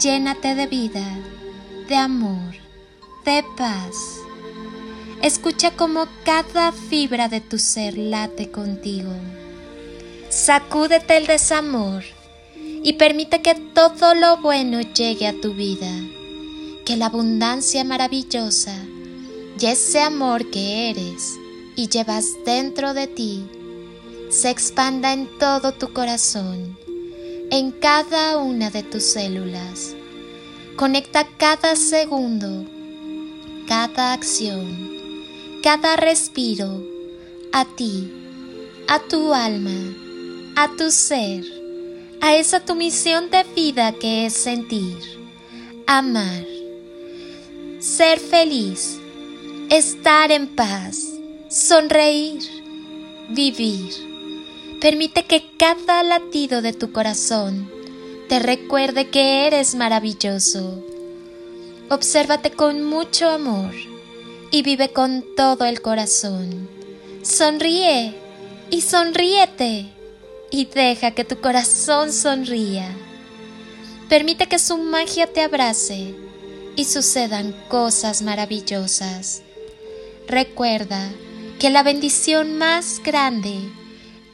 Llénate de vida, de amor, de paz. Escucha cómo cada fibra de tu ser late contigo. Sacúdete el desamor y permite que todo lo bueno llegue a tu vida, que la abundancia maravillosa y ese amor que eres y llevas dentro de ti se expanda en todo tu corazón en cada una de tus células. Conecta cada segundo, cada acción, cada respiro a ti, a tu alma, a tu ser, a esa tu misión de vida que es sentir, amar, ser feliz, estar en paz, sonreír, vivir Permite que cada latido de tu corazón te recuerde que eres maravilloso. Obsérvate con mucho amor y vive con todo el corazón. Sonríe y sonríete y deja que tu corazón sonría. Permite que su magia te abrace y sucedan cosas maravillosas. Recuerda que la bendición más grande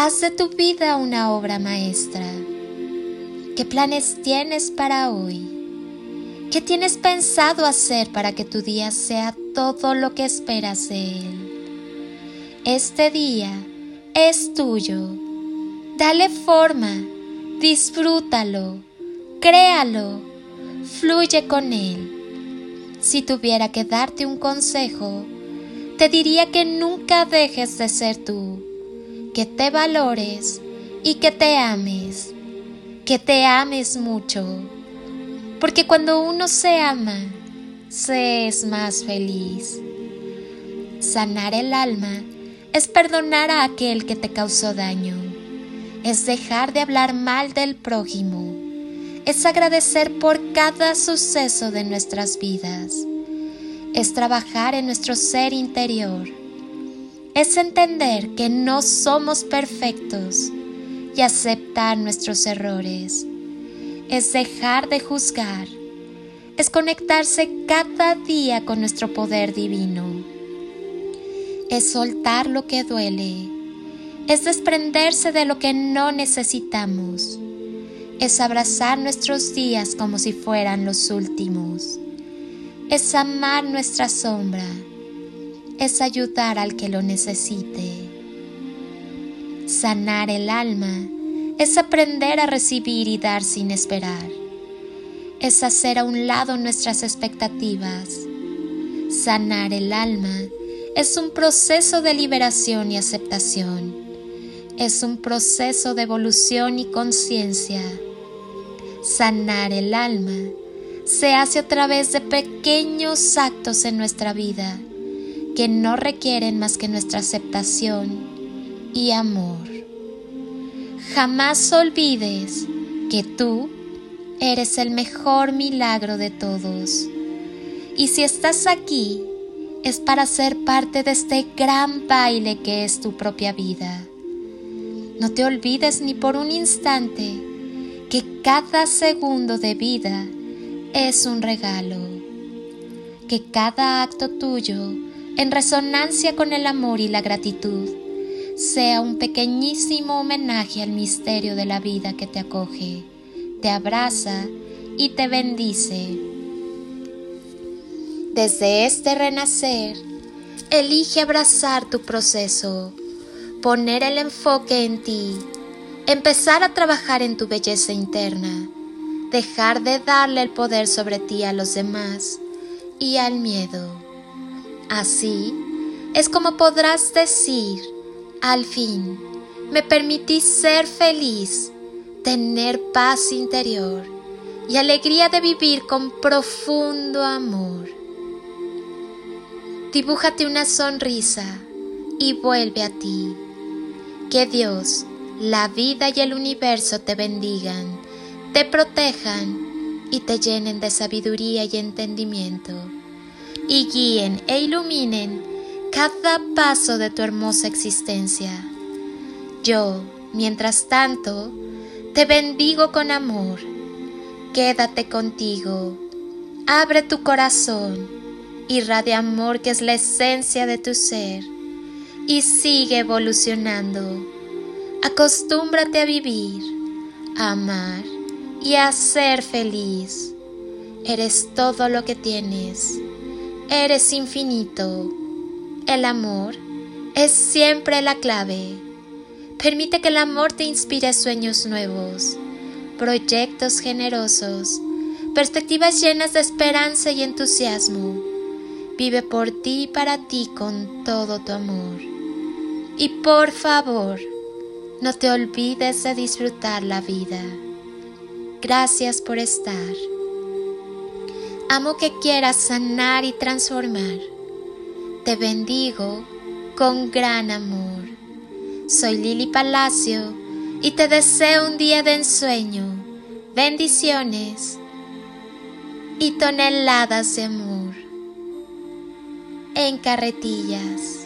Haz de tu vida una obra maestra. ¿Qué planes tienes para hoy? ¿Qué tienes pensado hacer para que tu día sea todo lo que esperas de él? Este día es tuyo. Dale forma, disfrútalo, créalo, fluye con él. Si tuviera que darte un consejo, te diría que nunca dejes de ser tú que te valores y que te ames, que te ames mucho, porque cuando uno se ama, se es más feliz. Sanar el alma es perdonar a aquel que te causó daño, es dejar de hablar mal del prójimo, es agradecer por cada suceso de nuestras vidas, es trabajar en nuestro ser interior es entender que no somos perfectos y aceptar nuestros errores. Es dejar de juzgar. Es conectarse cada día con nuestro poder divino. Es soltar lo que duele. Es desprenderse de lo que no necesitamos. Es abrazar nuestros días como si fueran los últimos. Es amar nuestra sombra es ayudar al que lo necesite. Sanar el alma es aprender a recibir y dar sin esperar. Es hacer a un lado nuestras expectativas. Sanar el alma es un proceso de liberación y aceptación. Es un proceso de evolución y conciencia. Sanar el alma se hace a través de pequeños actos en nuestra vida que no requieren más que nuestra aceptación y amor. Jamás olvides que tú eres el mejor milagro de todos. Y si estás aquí, es para ser parte de este gran baile que es tu propia vida. No te olvides ni por un instante que cada segundo de vida es un regalo, que cada acto tuyo, en resonancia con el amor y la gratitud, sea un pequeñísimo homenaje al misterio de la vida que te acoge, te abraza y te bendice. Desde este renacer, elige abrazar tu proceso, poner el enfoque en ti, empezar a trabajar en tu belleza interna, dejar de darle el poder sobre ti a los demás y al miedo. Así es como podrás decir, al fin, me permití ser feliz, tener paz interior y alegría de vivir con profundo amor. Dibújate una sonrisa y vuelve a ti. Que Dios, la vida y el universo te bendigan, te protejan y te llenen de sabiduría y entendimiento, y guíen e iluminen cada paso de tu hermosa existencia. Yo, mientras tanto, te bendigo con amor. Quédate contigo. Abre tu corazón. Irradia amor que es la esencia de tu ser. Y sigue evolucionando. Acostúmbrate a vivir, a amar y a ser feliz. Eres todo lo que tienes. Eres infinito el amor es siempre la clave. Permite que el amor te inspire sueños nuevos, proyectos generosos, perspectivas llenas de esperanza y entusiasmo. Vive por ti y para ti con todo tu amor. Y por favor, no te olvides de disfrutar la vida. Gracias por estar. Amo que quieras sanar y transformar te bendigo con gran amor. Soy Lili Palacio y te deseo un día de ensueño, bendiciones y toneladas de amor en carretillas.